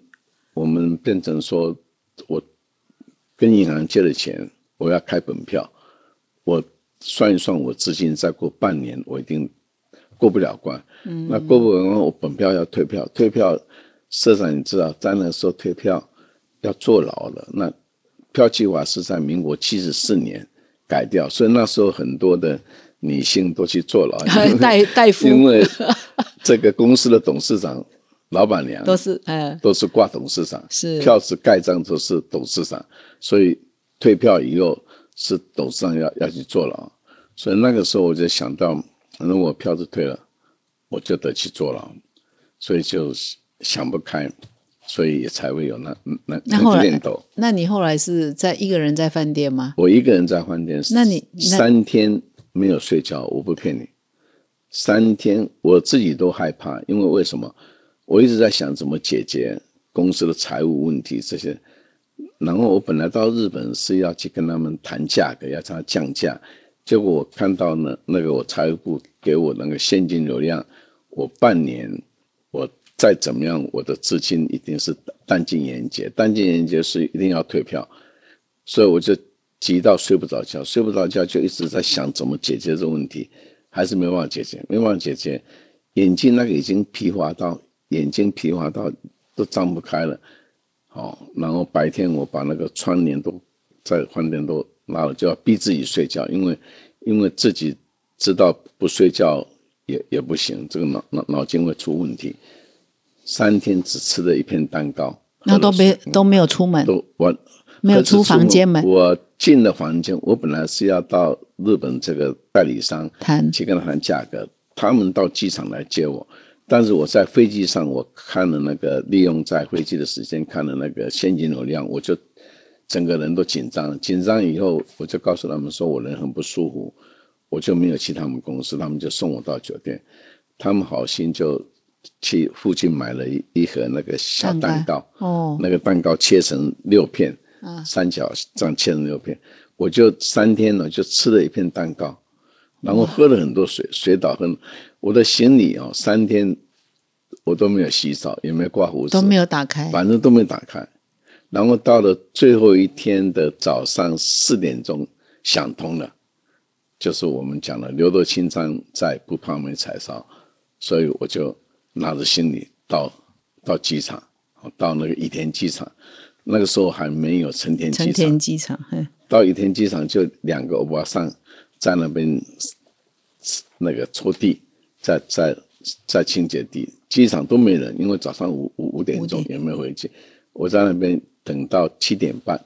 我们变成说，我跟银行借的钱，我要开本票，我算一算我资金，再过半年我一定过不了关。嗯，那过不了关，我本票要退票，退票，社长你知道，在那时候退票要坐牢了。那票计划是在民国七十四年改掉，所以那时候很多的女性都去坐牢，<laughs> 代代夫，因为这个公司的董事长、老板娘都是嗯都是挂董事长，是。票子盖章都是董事长，所以退票以后是董事长要要去坐牢，所以那个时候我就想到，如果票子退了，我就得去坐牢，所以就想不开，所以也才会有那那那后来个念头。那你后来是在一个人在饭店吗？我一个人在饭店，那你那三天没有睡觉，我不骗你，三天我自己都害怕，因为为什么？我一直在想怎么解决公司的财务问题这些。然后我本来到日本是要去跟他们谈价格，要让他降价，结果我看到呢，那个我财务部给我那个现金流量，我半年我再怎么样，我的资金一定是弹尽援绝，弹尽援绝是一定要退票。所以我就急到睡不着觉，睡不着觉就一直在想怎么解决这个问题，还是没办法解决，没办法解决。眼睛那个已经疲乏到眼睛疲乏到都张不开了，好，然后白天我把那个窗帘都在饭店都拉了，就要逼自己睡觉，因为因为自己知道不睡觉也也不行，这个脑脑脑筋会出问题。三天只吃了一片蛋糕，然后都没都没有出门，都我没有出房间门我进了房间，我本来是要到日本这个代理商谈去跟他谈价格，他们到机场来接我。但是我在飞机上，我看了那个利用在飞机的时间看了那个现金流量，我就整个人都紧张了。紧张以后，我就告诉他们说我人很不舒服，我就没有去他们公司，他们就送我到酒店。他们好心就去附近买了一一盒那个小蛋蛋糕，哦那个蛋糕切成六片，三角这样切成六片，我就三天呢就吃了一片蛋糕，然后喝了很多水，水倒很。我的行李哦，三天我都没有洗澡，也没有挂胡子，都没有打开，反正都没打开。然后到了最后一天的早上四点钟，想通了，就是我们讲的留得青山在，不怕没柴烧，所以我就拿着行李到到机场，到那个羽田机场，那个时候还没有成田机成场，田机场，嘿。到羽田机场就两个欧巴桑在那边那个拖地，在在在清洁地，机场都没人，因为早上五五五点钟也没回去，我在那边等到七点半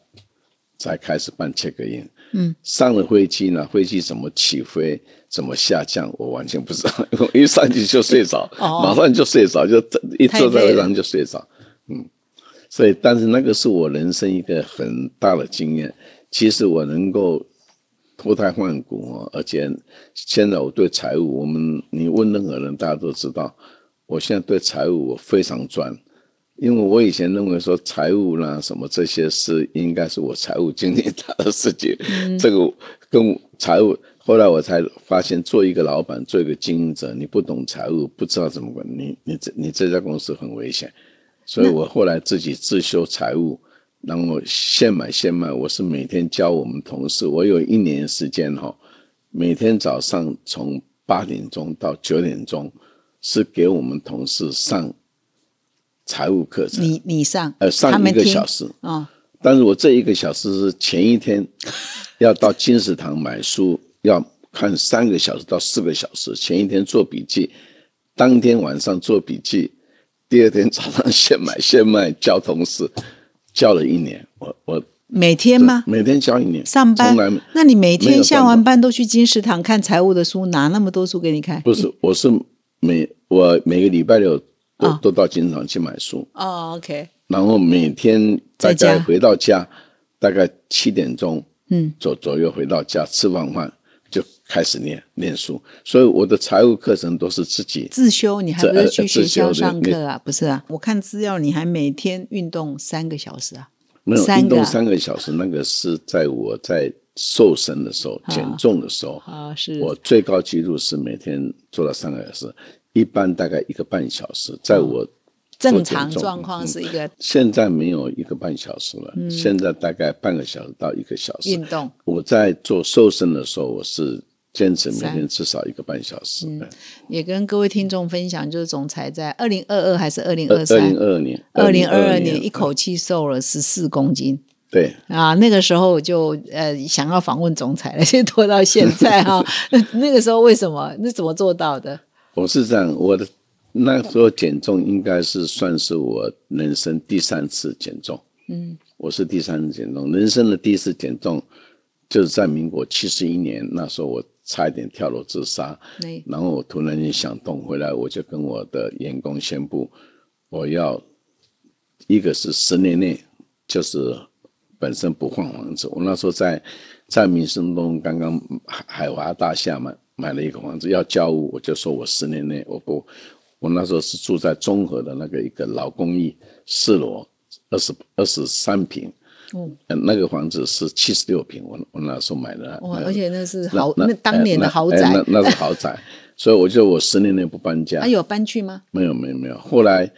才开始办 check in。嗯，上了飞机呢，飞机怎么起飞，怎么下降，我完全不知道，因为一上去就睡着，<laughs> 哦马上就睡着，就一坐在太累了位上就睡着。嗯，所以，但是那个是我人生一个很大的经验。其实我能够脱胎换骨哦，而且现在我对财务，我们你问任何人，大家都知道，我现在对财务我非常专，因为我以前认为说财务啦什么这些事应该是我财务经理他的事情，这个跟财务。后来我才发现，做一个老板，做一个经营者，你不懂财务，不知道怎么管，你你这你这家公司很危险。所以我后来自己自修财务，然后现买现卖。我是每天教我们同事，我有一年时间哈，每天早上从八点钟到九点钟，是给我们同事上财务课程，你你上，呃，上一个小时。哦，但是我这一个小时是前一天 <laughs> 要到金石堂买书，要看三个小时到四个小时，前一天做笔记，当天晚上做笔记，第二天早上现买现卖教同事，教了一年，我我每天吗？每天教一年，上班从来？那你每天下完班都去金石堂看财务的书，拿那么多书给你看？不是，我是每我每个礼拜六都、啊。都到金石堂去买书，哦，OK，然后每天大在家。概回到家，大概七点钟，嗯，左左右回到家吃完饭就开始念念书，所以我的财务课程都是自己自修，你还不是去学校上课啊？不是啊，我看资料，你还每天运动三个小时啊？没有运动三个小时，那个是在我在瘦身的时候、减重的时候，啊，是。我最高纪录是每天做了三个小时，一般大概一个半小时，在我正常状况嗯是一个现在没有一个半小时了，现在大概半个小时到一个小时。运动，我在做瘦身的时候，我是坚持每天至少一个半小时。嗯也跟各位听众分享，就是总裁在二零二二还是二零二三二三零？二二年，二零二二年年一口气瘦了十四公斤对，啊！那个时候我就呃想要访问总裁了，<laughs> 就拖到现在哈、那个时候为什么？那怎么做到的？我是这样，我的那时候减重应该是算是我人生第三次减重。嗯，我是第三次减重，人生的第一次减重就是在民国七十一年，那时候我差一点跳楼自杀，那然后我突然间想动，回来我就跟我的员工宣布，我要一个是十年内就是本身不换房子。我那时候在在民生东刚刚海海华大厦买买了一个房子要交屋，我就说我十年内我不，我那时候是住在中和的那个一个老公寓四楼二十二十三平。嗯呃那个房子是七十六平，我我那时候买的，哇，那个而且那是那豪，那当年的豪哎宅，那那是豪宅，所以我就我十年内不搬家 <laughs> 啊，。有搬去吗？没有没有没有，后来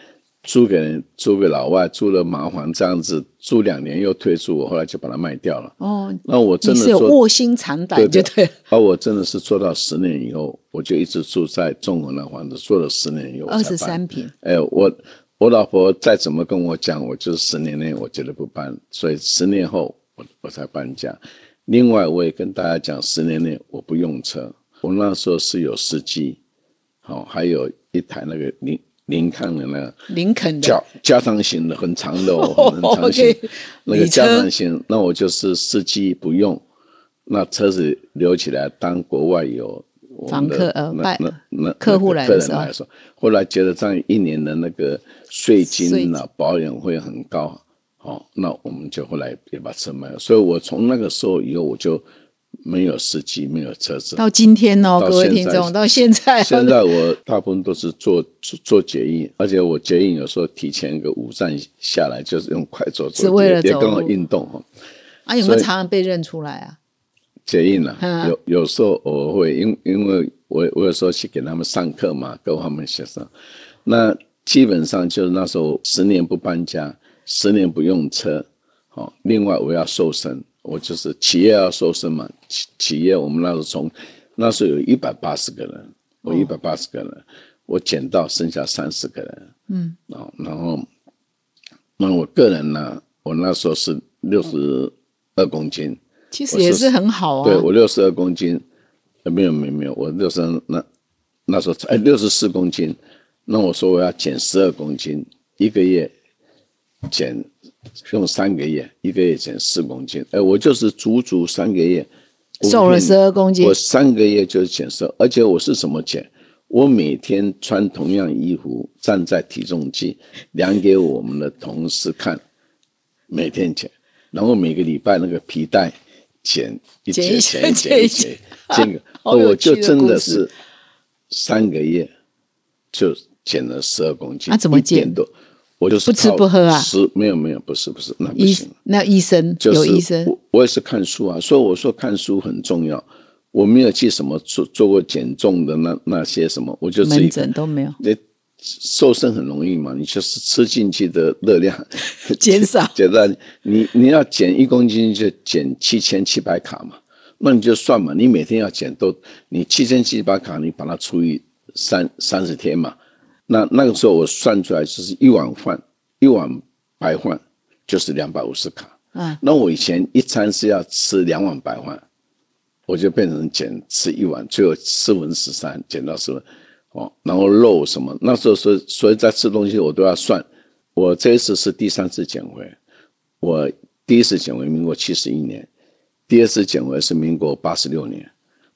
租给人，租给老外，租了麻烦这样子，租两年又退租，我后来就把它卖掉了。哦，那我真你的是有卧薪尝胆就对对了，而我真的是做到十年以后，我就一直住在中国那房子，做了十年以后二。十三平，哎，我我老婆再怎么跟我讲，我就是十年内我绝对不搬，所以十年后我我才搬家。另外，我也跟大家讲，十年内我不用车，我那时候是有司机，好、还有一台那个林林肯的那个林肯的。加加长型的，很长的哦，<laughs> 很长型。那个加长型，那我就是司机不用，那车子留起来当国外有我们客呃那拜那那客户来的时候。人来说，后来觉得这样一年的那个税税金啊、保养会很高，哦，那我们就后来也把车卖了。所以我从那个时候以后，我就没有司机，没有车子。到今天哦，各位听众，到现在哦，现在我大部分都是做做做捷运，而且我捷运有时候提前一个五站下来，就是用快走是走，为了走也也跟我运动哈。啊，有没有常常被认出来啊？捷运啊，嗯有有时候我会，因因为我我有时候去给他们上课嘛，跟他们学生，那基本上就是那时候十年不搬家，十年不用车，好、另外我要瘦身，我就是企业要瘦身嘛，企企业我们那时候从那时候有一百八十个人，我一百八十个人，我减到剩下三十个人，嗯，啊，然后那我个人呢，我那时候是六十二公斤。其实也是很好啊。对我六十二公斤，呃，没有没有没有，我六十那那时候哎六十四公斤，那我说我要减十二公斤，一个月减用三个月，一个月减四公斤，哎，我就是足足三个月瘦了十二公斤。我三个月就是减瘦，而且我是怎么减？我每天穿同样衣服，站在体重计量给我们的同事看，每天减，然后每个礼拜那个皮带减一剪一剪下。剪一减一剪，<laughs> 这个我就真的是三个月就减了十二公斤，啊怎么减？一点多？我就是不吃不喝啊吃没有没有，不是不是，那不医行。那医生就是有医生我我也是看书啊，所以我说看书很重要。我没有去什么做做过减重的那那些什么，我就门诊都没有你瘦身很容易嘛，你就是吃进去的热量 <laughs> 减少 <laughs> 减到你你要减一公斤就减七千七百卡嘛，那你就算嘛，你每天要减都你七千七百卡，你把它除以三三十天嘛，那那个时候我算出来就是一碗饭一碗白饭就是两百五十卡，嗯，那我以前一餐是要吃两碗白饭，我就变成减吃一碗，最后四分十三减到四分，哦，然后肉什么，那时候所以所以在吃东西我都要算。我这一次是第三次减肥，我第一次减肥民国七十一年，第二次减肥是民国八十六年，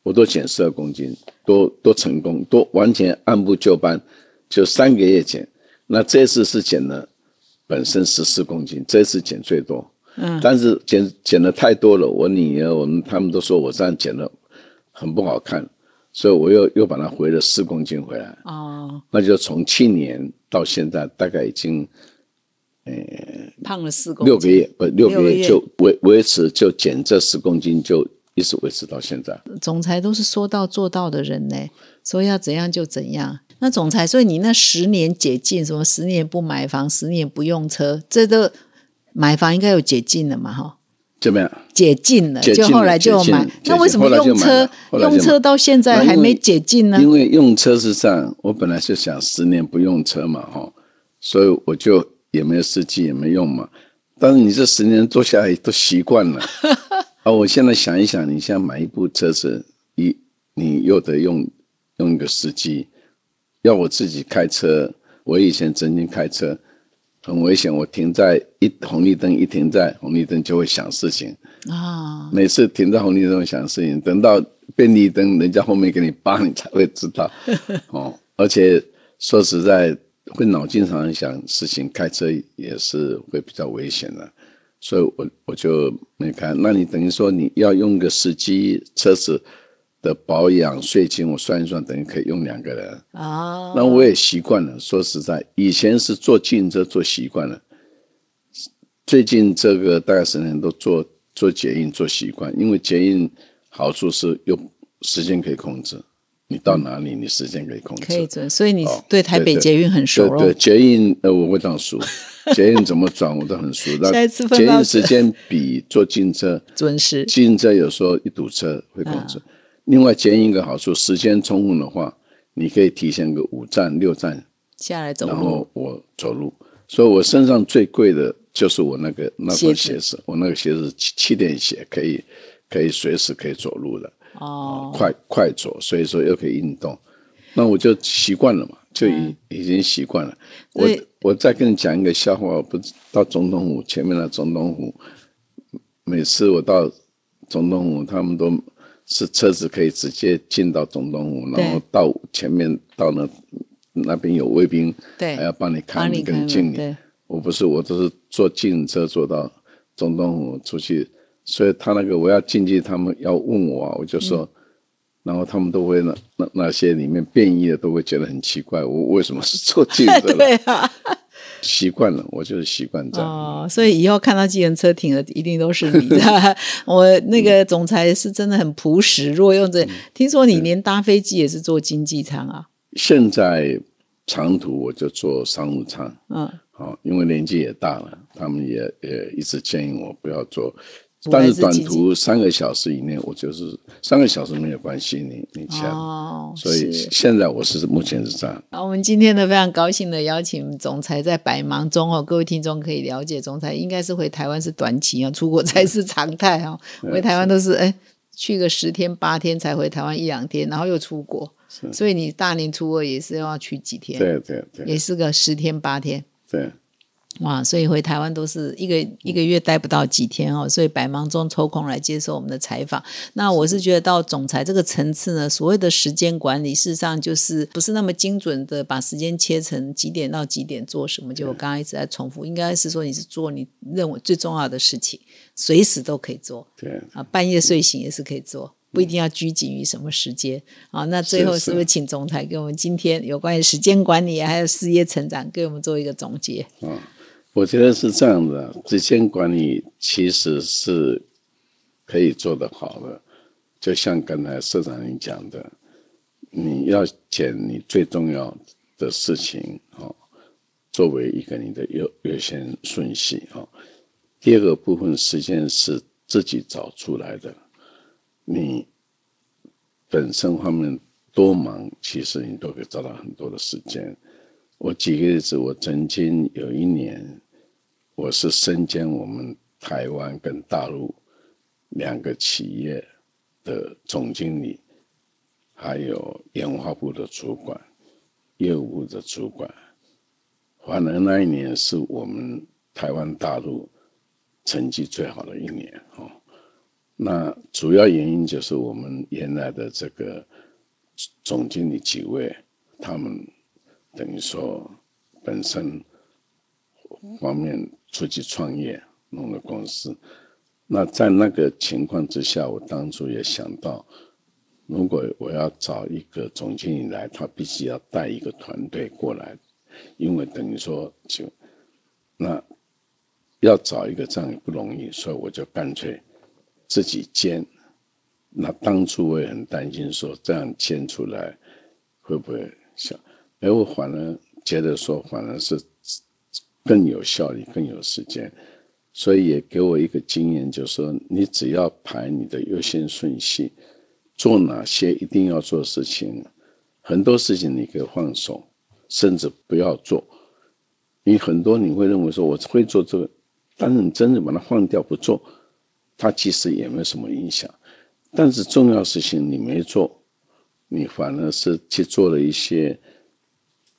我都减十二公斤，都都成功，都完全按部就班，就三个月减。那这次是减了本身十四公斤，这次减最多。嗯，但是减减的太多了，我女儿我们他们都说我这样减的很不好看，所以我又又把它回了四公斤回来。哦，那就从去年到现在，大概已经胖了四公斤，六个月，不六个月月就维维持就减这十公斤，就一直维持到现在。总裁都是说到做到的人呢，说要怎样就怎样。那总裁，所以你那十年解禁，什么十年不买房，十年不用车，这都买房应该有解禁了嘛？哈，怎么样？解禁了，就后来就买那为什么用车用车到现在还没解禁呢？因为用车是这样，我本来是想十年不用车嘛，哈，所以我就也没有司机，也没用嘛。但是你这十年做下来都习惯了，<laughs> 啊，我现在想一想，你现在买一部车子，一你又得用用一个司机，要我自己开车，我以前曾经开车很危险，我停在一红绿灯一停在红绿灯就会想事情，啊，每次停在红绿灯想事情，等到便利灯，人家后面给你扒，<laughs> 你才会知道。<laughs> 哦，而且说实在，会脑筋常想事情，开车也是会比较危险的，所以我我就没开。那你等于说你要用个司机，车子的保养税金，我算一算，等于可以用两个人。啊，那我也习惯了。说实在，以前是坐进车做习惯了，最近这个大概十年都做做捷运做习惯，因为捷运好处是有时间可以控制，你到哪里你时间可以控制。可以准，所以你哦对台北捷运很熟了对对，。捷运呃我会这样熟，<laughs> 捷运怎么转我都很熟。那捷运时间比坐进车准时进车有时候一堵车会控制。啊另外，捷运一个好处，时间充分的话，你可以提前个五站六站下来走路。然后我走路，所以我身上最贵的就是我那个那双鞋鞋子，我那个鞋子气气垫鞋，可以可以随时可以走路的，哦，快快走，所以说又可以运动，那我就习惯了嘛，就已、嗯。已经习惯了。我我再跟你讲一个笑话，我不知到总统府前面的总统府，每次我到总统府，他们都是车子可以直接进到总统府，然后到前面到那那边有卫兵，对还要帮你看你跟敬对你。我不是，我都是坐进车坐到总统府出去，所以他那个我要进去，他们要问我啊，我就说。嗯然后他们都会那那那些里面变异的都会觉得很奇怪，我为什么是坐进车了？<laughs> 对啊，习惯了，我就是习惯这样。哦，所以以后看到计程车停了，一定都是你的。<laughs> 我那个总裁是真的很朴实，如果用嗯这，听说你连搭飞机也是坐经济舱啊？现在长途我就坐商务舱，嗯，好、因为年纪也大了，他们也也一直建议我不要坐。但是短途三个小时以内，我就是三个小时没有关系，你你起来。哦，所以现在我是目前是这样。好，我们今天呢非常高兴的邀请总裁在百忙中哦，各位听众可以了解，总裁应该是回台湾是短期啊，出国才是常态哦。<laughs> 回台湾都是哎去个十天八天才回台湾一两天，然后又出国，所以你大年初二也是要去几天，对对对也是个十天八天。对，哇，所以回台湾都是一个一个月待不到几天哦，所以百忙中抽空来接受我们的采访。那我是觉得到总裁这个层次呢，所谓的时间管理，事实上就是不是那么精准的把时间切成几点到几点做什么。就我刚刚一直在重复，应该是说你是做你认为最重要的事情，随时都可以做对，啊，半夜睡醒也是可以做。不一定要拘谨于什么时间啊。那最后是是不是请总裁给我们今天有关于时间管理还有事业成长，给我们做一个总结？我觉得是这样的，时间管理其实是可以做得好的，就像刚才社长你讲的，你要捡你最重要的事情哦，作为一个你的优优先顺序哦。第二个部分时间是自己找出来的，你本身方面多忙，其实你都可以找到很多的时间。我举个例子，我曾经有一年，我是身兼我们台湾跟大陆两个企业的总经理，还有研发部的主管、业务部的主管。反而那一年是我们台湾大陆成绩最好的一年哦。那主要原因就是我们原来的这个总经理几位，他们等于说本身方面出去创业弄了公司。那在那个情况之下，我当初也想到，如果我要找一个总经理来，他必须要带一个团队过来，因为等于说就那要找一个这样也不容易，所以我就干脆自己兼。那当初我也很担心说这样兼出来会不会像，而我反而觉得说反而是更有效率、更有时间。所以也给我一个经验，就是说你只要排你的优先顺序，做哪些一定要做事情，很多事情你可以放手，甚至不要做。你很多你会认为说我会做这个，但是你真的把它放掉不做，它其实也没什么影响。但是重要事情你没做，你反而是去做了一些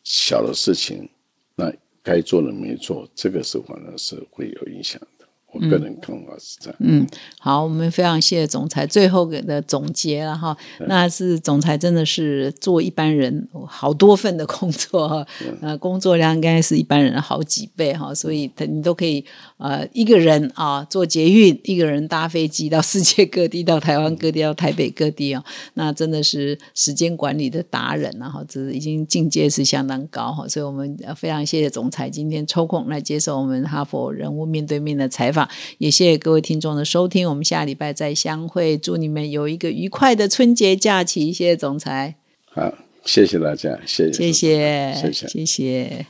小的事情，那该做的没做，这个是反而是会有影响的。我个人看法是这样。嗯，好，我们非常谢谢总裁最后给的总结了哈。那是总裁真的是做一般人好多份的工作哈，呃，工作量应该是一般人的好几倍哈，所以他你都可以呃一个人啊做捷运，一个人搭飞机到世界各地，到台湾各地，到台北各地哦，那真的是时间管理的达人了哈，这已经境界是相当高哈，所以我们非常谢谢总裁今天抽空来接受我们哈佛人物面对面的采访。也谢谢各位听众的收听，我们下礼拜再相会。祝你们有一个愉快的春节假期。谢谢总裁，好，谢谢大家，谢谢，谢谢，谢谢，谢谢。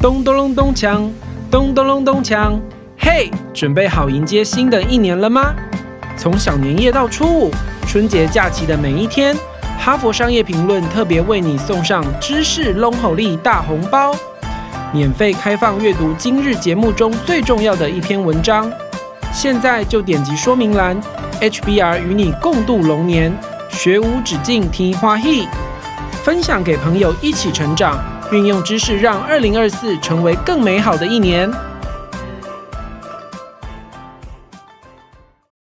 咚咚隆咚锵，咚咚隆咚锵，嘿，准备好迎接新的一年了吗？从小年夜到初五，春节假期的每一天，哈佛商业评论特别为你送上知识隆好利大红包。免费开放阅读今日节目中最重要的一篇文章，现在就点击说明栏，HBR 与你共度龙年，学无止境听花艺，分享给朋友一起成长，运用知识让二零二四成为更美好的一年。